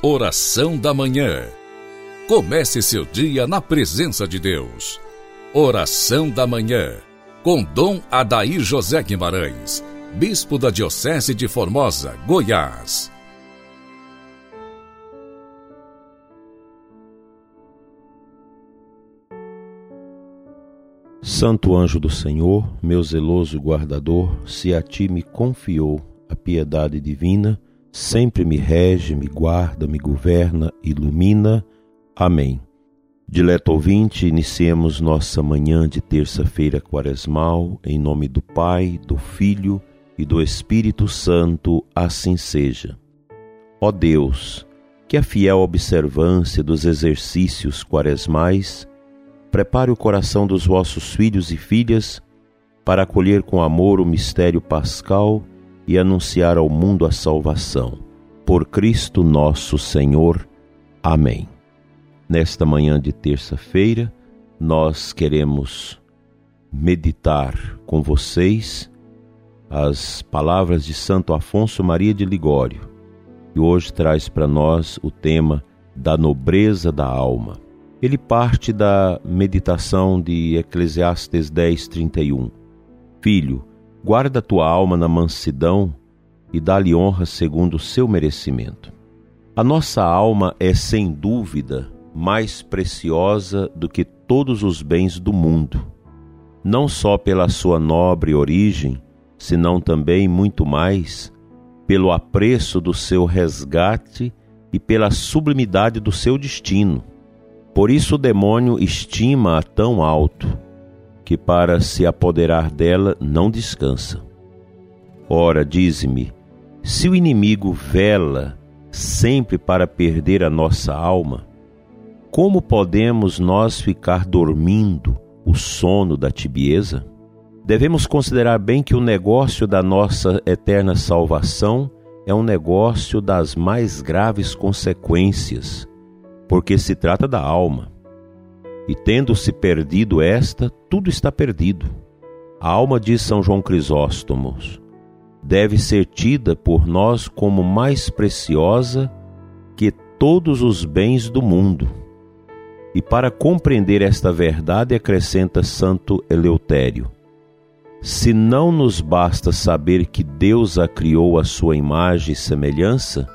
Oração da Manhã. Comece seu dia na presença de Deus. Oração da Manhã. Com Dom Adair José Guimarães, Bispo da Diocese de Formosa, Goiás. Santo anjo do Senhor, meu zeloso guardador, se a ti me confiou a piedade divina, sempre me rege, me guarda, me governa, ilumina. Amém. Dileto ouvinte, iniciemos nossa manhã de terça-feira quaresmal, em nome do Pai, do Filho e do Espírito Santo, assim seja. Ó Deus, que a fiel observância dos exercícios quaresmais prepare o coração dos vossos filhos e filhas para acolher com amor o mistério pascal e anunciar ao mundo a salvação. Por Cristo nosso Senhor. Amém. Nesta manhã de terça-feira, nós queremos meditar com vocês as palavras de Santo Afonso Maria de Ligório, que hoje traz para nós o tema da nobreza da alma. Ele parte da meditação de Eclesiastes 10, 31. Filho, guarda tua alma na mansidão e dá-lhe honra segundo o seu merecimento. A nossa alma é, sem dúvida, mais preciosa do que todos os bens do mundo, não só pela sua nobre origem, senão também muito mais pelo apreço do seu resgate e pela sublimidade do seu destino. Por isso o demônio estima-a tão alto que para se apoderar dela não descansa. Ora, dize-me, se o inimigo vela sempre para perder a nossa alma, como podemos nós ficar dormindo o sono da tibieza? Devemos considerar bem que o negócio da nossa eterna salvação é um negócio das mais graves consequências, porque se trata da alma e tendo-se perdido esta, tudo está perdido. A alma de São João Crisóstomo deve ser tida por nós como mais preciosa que todos os bens do mundo. E para compreender esta verdade, acrescenta Santo Eleutério: se não nos basta saber que Deus a criou à sua imagem e semelhança,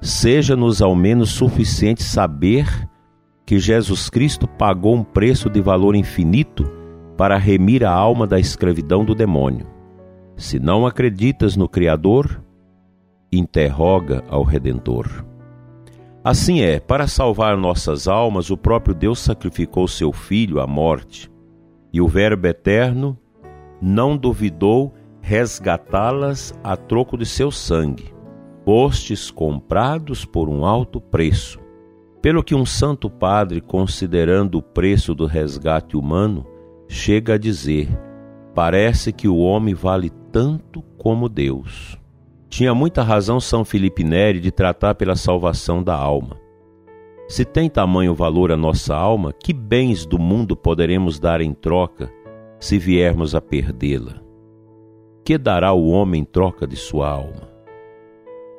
seja-nos ao menos suficiente saber que Jesus Cristo pagou um preço de valor infinito para remir a alma da escravidão do demônio. Se não acreditas no Criador, interroga ao Redentor. Assim é, para salvar nossas almas, o próprio Deus sacrificou seu Filho à morte, e o Verbo eterno não duvidou resgatá-las a troco de seu sangue. Postes comprados por um alto preço pelo que um santo padre, considerando o preço do resgate humano, chega a dizer: parece que o homem vale tanto como Deus. Tinha muita razão São Felipe Neri de tratar pela salvação da alma. Se tem tamanho valor a nossa alma, que bens do mundo poderemos dar em troca se viermos a perdê-la? Que dará o homem em troca de sua alma?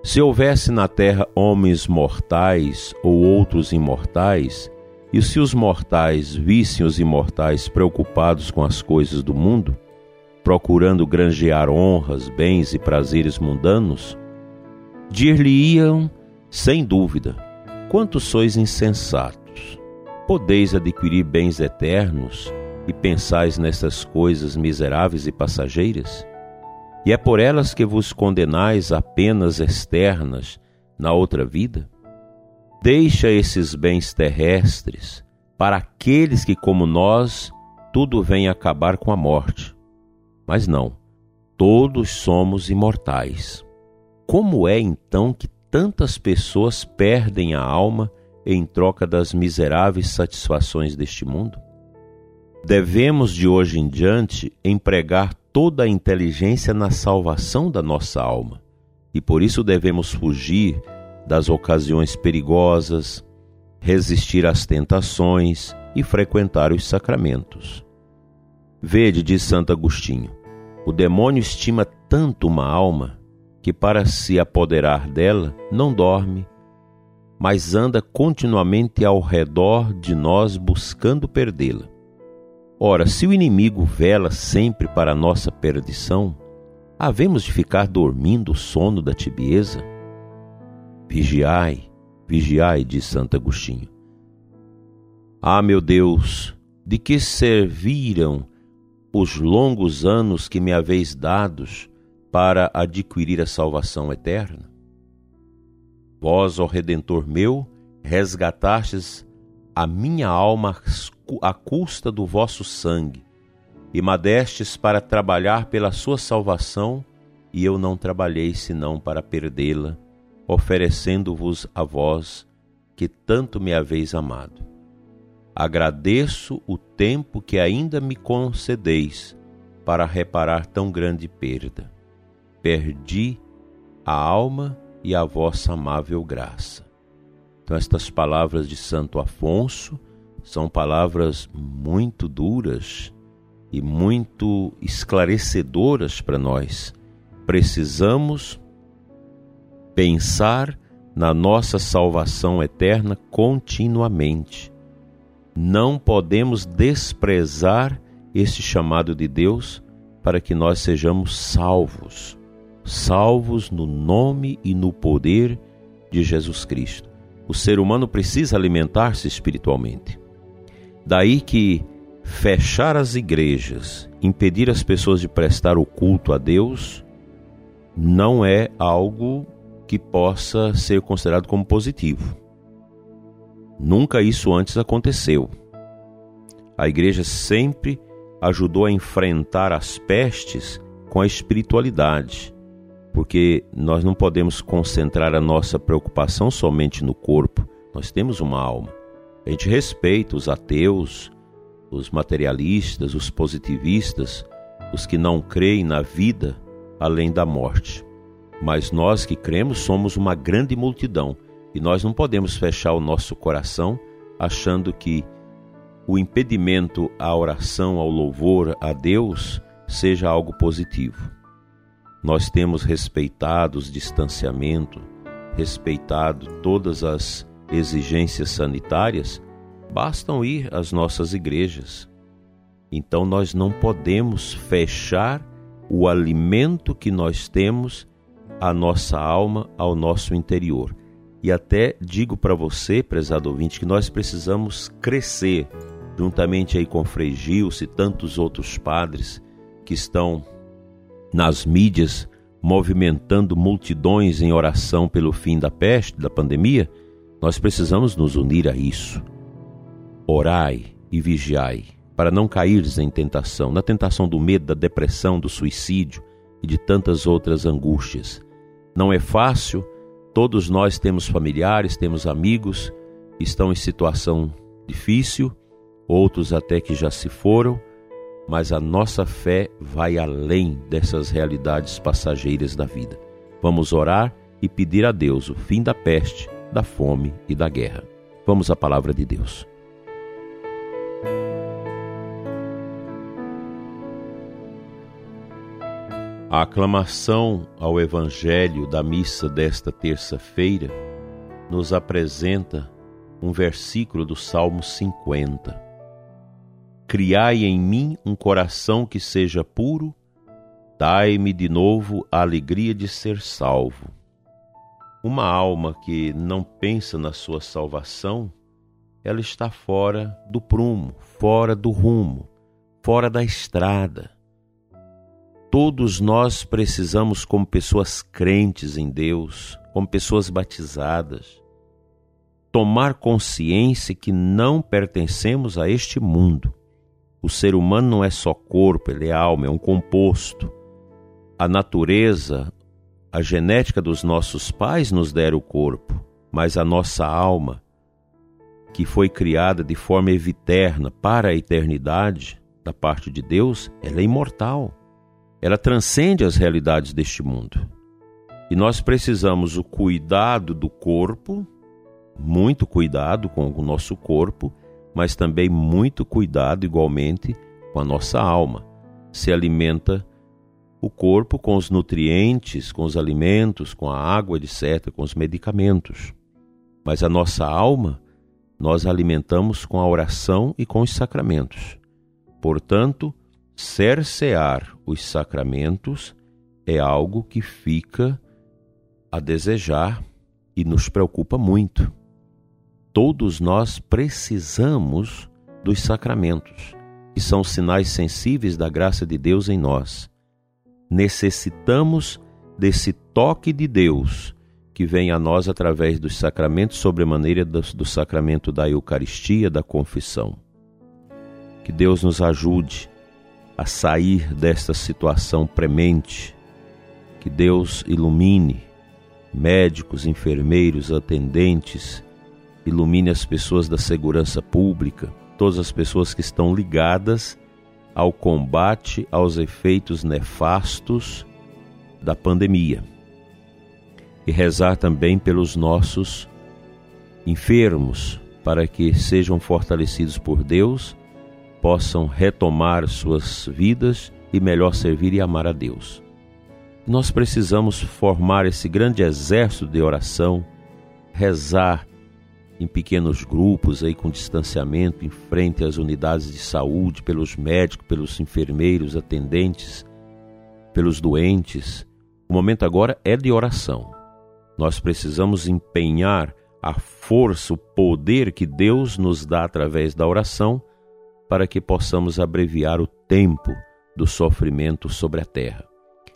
Se houvesse na terra homens mortais ou outros imortais, e se os mortais vissem os imortais preocupados com as coisas do mundo, procurando granjear honras, bens e prazeres mundanos, dir-lhe-iam, sem dúvida, quantos sois insensatos! Podeis adquirir bens eternos e pensais nessas coisas miseráveis e passageiras? E é por elas que vos condenais a penas externas na outra vida? Deixa esses bens terrestres para aqueles que, como nós, tudo vem acabar com a morte. Mas não, todos somos imortais. Como é então que tantas pessoas perdem a alma em troca das miseráveis satisfações deste mundo? Devemos de hoje em diante empregar toda a inteligência na salvação da nossa alma. E por isso devemos fugir das ocasiões perigosas, resistir às tentações e frequentar os sacramentos. Vede, diz Santo Agostinho, o demônio estima tanto uma alma que, para se apoderar dela, não dorme, mas anda continuamente ao redor de nós buscando perdê-la. Ora, se o inimigo vela sempre para nossa perdição, havemos de ficar dormindo o sono da tibieza? Vigiai, vigiai, diz Santo Agostinho. Ah, meu Deus, de que serviram os longos anos que me haveis dados para adquirir a salvação eterna? Vós, ó Redentor meu, resgatastes a minha alma à custa do vosso sangue, e madestes para trabalhar pela sua salvação, e eu não trabalhei senão para perdê-la, oferecendo-vos a vós, que tanto me haveis amado. Agradeço o tempo que ainda me concedeis para reparar tão grande perda. Perdi a alma e a vossa amável graça. Então, estas palavras de Santo Afonso são palavras muito duras e muito esclarecedoras para nós. Precisamos pensar na nossa salvação eterna continuamente. Não podemos desprezar este chamado de Deus para que nós sejamos salvos, salvos no nome e no poder de Jesus Cristo. O ser humano precisa alimentar-se espiritualmente. Daí que fechar as igrejas, impedir as pessoas de prestar o culto a Deus, não é algo que possa ser considerado como positivo. Nunca isso antes aconteceu. A igreja sempre ajudou a enfrentar as pestes com a espiritualidade, porque nós não podemos concentrar a nossa preocupação somente no corpo, nós temos uma alma. A gente respeita os ateus, os materialistas, os positivistas, os que não creem na vida além da morte. Mas nós que cremos somos uma grande multidão e nós não podemos fechar o nosso coração achando que o impedimento à oração, ao louvor a Deus seja algo positivo. Nós temos respeitado os distanciamentos, respeitado todas as exigências sanitárias, bastam ir às nossas igrejas. Então nós não podemos fechar o alimento que nós temos à nossa alma, ao nosso interior. E até digo para você, prezado ouvinte, que nós precisamos crescer, juntamente aí com Frei Gilson e tantos outros padres que estão nas mídias movimentando multidões em oração pelo fim da peste, da pandemia, nós precisamos nos unir a isso. Orai e vigiai, para não caires em tentação, na tentação do medo, da depressão, do suicídio e de tantas outras angústias. Não é fácil Todos nós temos familiares, temos amigos que estão em situação difícil, outros até que já se foram, mas a nossa fé vai além dessas realidades passageiras da vida. Vamos orar e pedir a Deus o fim da peste, da fome e da guerra. Vamos à palavra de Deus. A aclamação ao Evangelho da missa desta terça-feira nos apresenta um versículo do Salmo 50. Criai em mim um coração que seja puro, dai-me de novo a alegria de ser salvo. Uma alma que não pensa na sua salvação, ela está fora do prumo, fora do rumo, fora da estrada Todos nós precisamos, como pessoas crentes em Deus, como pessoas batizadas, tomar consciência que não pertencemos a este mundo. O ser humano não é só corpo, ele é alma, é um composto. A natureza, a genética dos nossos pais nos deram o corpo, mas a nossa alma, que foi criada de forma eviterna para a eternidade, da parte de Deus, ela é imortal ela transcende as realidades deste mundo. E nós precisamos o cuidado do corpo, muito cuidado com o nosso corpo, mas também muito cuidado igualmente com a nossa alma. Se alimenta o corpo com os nutrientes, com os alimentos, com a água, etc., com os medicamentos. mas a nossa alma nós alimentamos com a oração e com os sacramentos. Portanto, cercear os sacramentos é algo que fica a desejar e nos preocupa muito. Todos nós precisamos dos sacramentos, que são sinais sensíveis da graça de Deus em nós. Necessitamos desse toque de Deus que vem a nós através dos sacramentos, sobremaneira do, sacramento da Eucaristia, da confissão. Que Deus nos ajude a sair desta situação premente. Que Deus ilumine médicos, enfermeiros, atendentes, ilumine as pessoas da segurança pública, todas as pessoas que estão ligadas ao combate aos efeitos nefastos da pandemia. E rezar também pelos nossos enfermos, para que sejam fortalecidos por Deus, possam retomar suas vidas e melhor servir e amar a Deus. Nós precisamos formar esse grande exército de oração, rezar em pequenos grupos aí com distanciamento em frente às unidades de saúde, pelos médicos, pelos enfermeiros, atendentes, pelos doentes. O momento agora é de oração. Nós precisamos empenhar a força, o poder que Deus nos dá através da oração para que possamos abreviar o tempo do sofrimento sobre a terra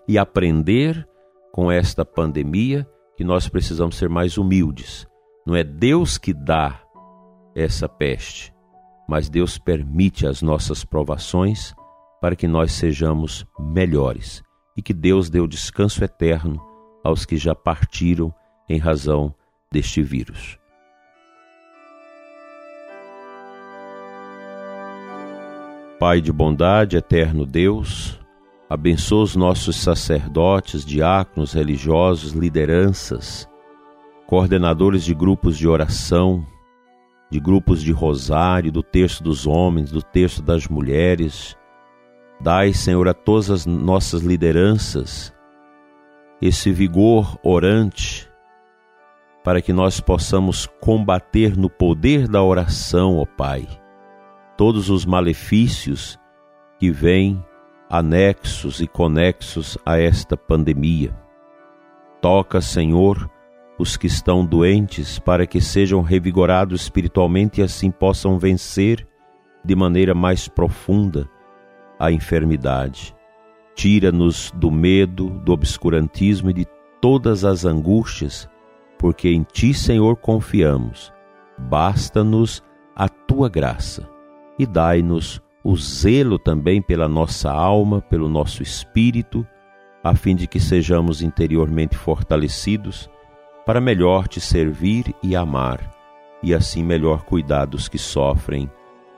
e aprender com esta pandemia que nós precisamos ser mais humildes. Não é Deus que dá essa peste, mas Deus permite as nossas provações para que nós sejamos melhores e que Deus dê o descanso eterno aos que já partiram em razão deste vírus. Pai de bondade, eterno Deus, Abençoa os nossos sacerdotes, diáconos, religiosos, lideranças, coordenadores de grupos de oração, de grupos de rosário, do terço dos homens, do terço das mulheres. Dai, Senhor, a todas as nossas lideranças esse vigor orante para que nós possamos combater no poder da oração, ó Pai, todos os malefícios que vêm anexos e conexos a esta pandemia. Toca, Senhor, os que estão doentes para que sejam revigorados espiritualmente e assim possam vencer de maneira mais profunda a enfermidade. Tira-nos do medo, do obscurantismo e de todas as angústias, porque em Ti, Senhor, confiamos. Basta-nos a Tua graça e dai-nos o zelo também pela nossa alma, pelo nosso espírito, a fim de que sejamos interiormente fortalecidos para melhor te servir e amar, e assim melhor cuidar dos que sofrem.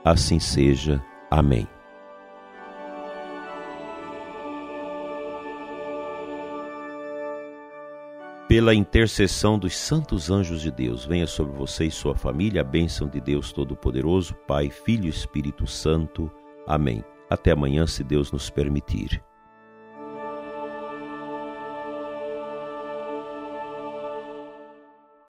Assim seja. Amém. Pela intercessão dos santos anjos de Deus, venha sobre você e sua família a bênção de Deus Todo-Poderoso, Pai, Filho e Espírito Santo. Amém. Até amanhã, se Deus nos permitir.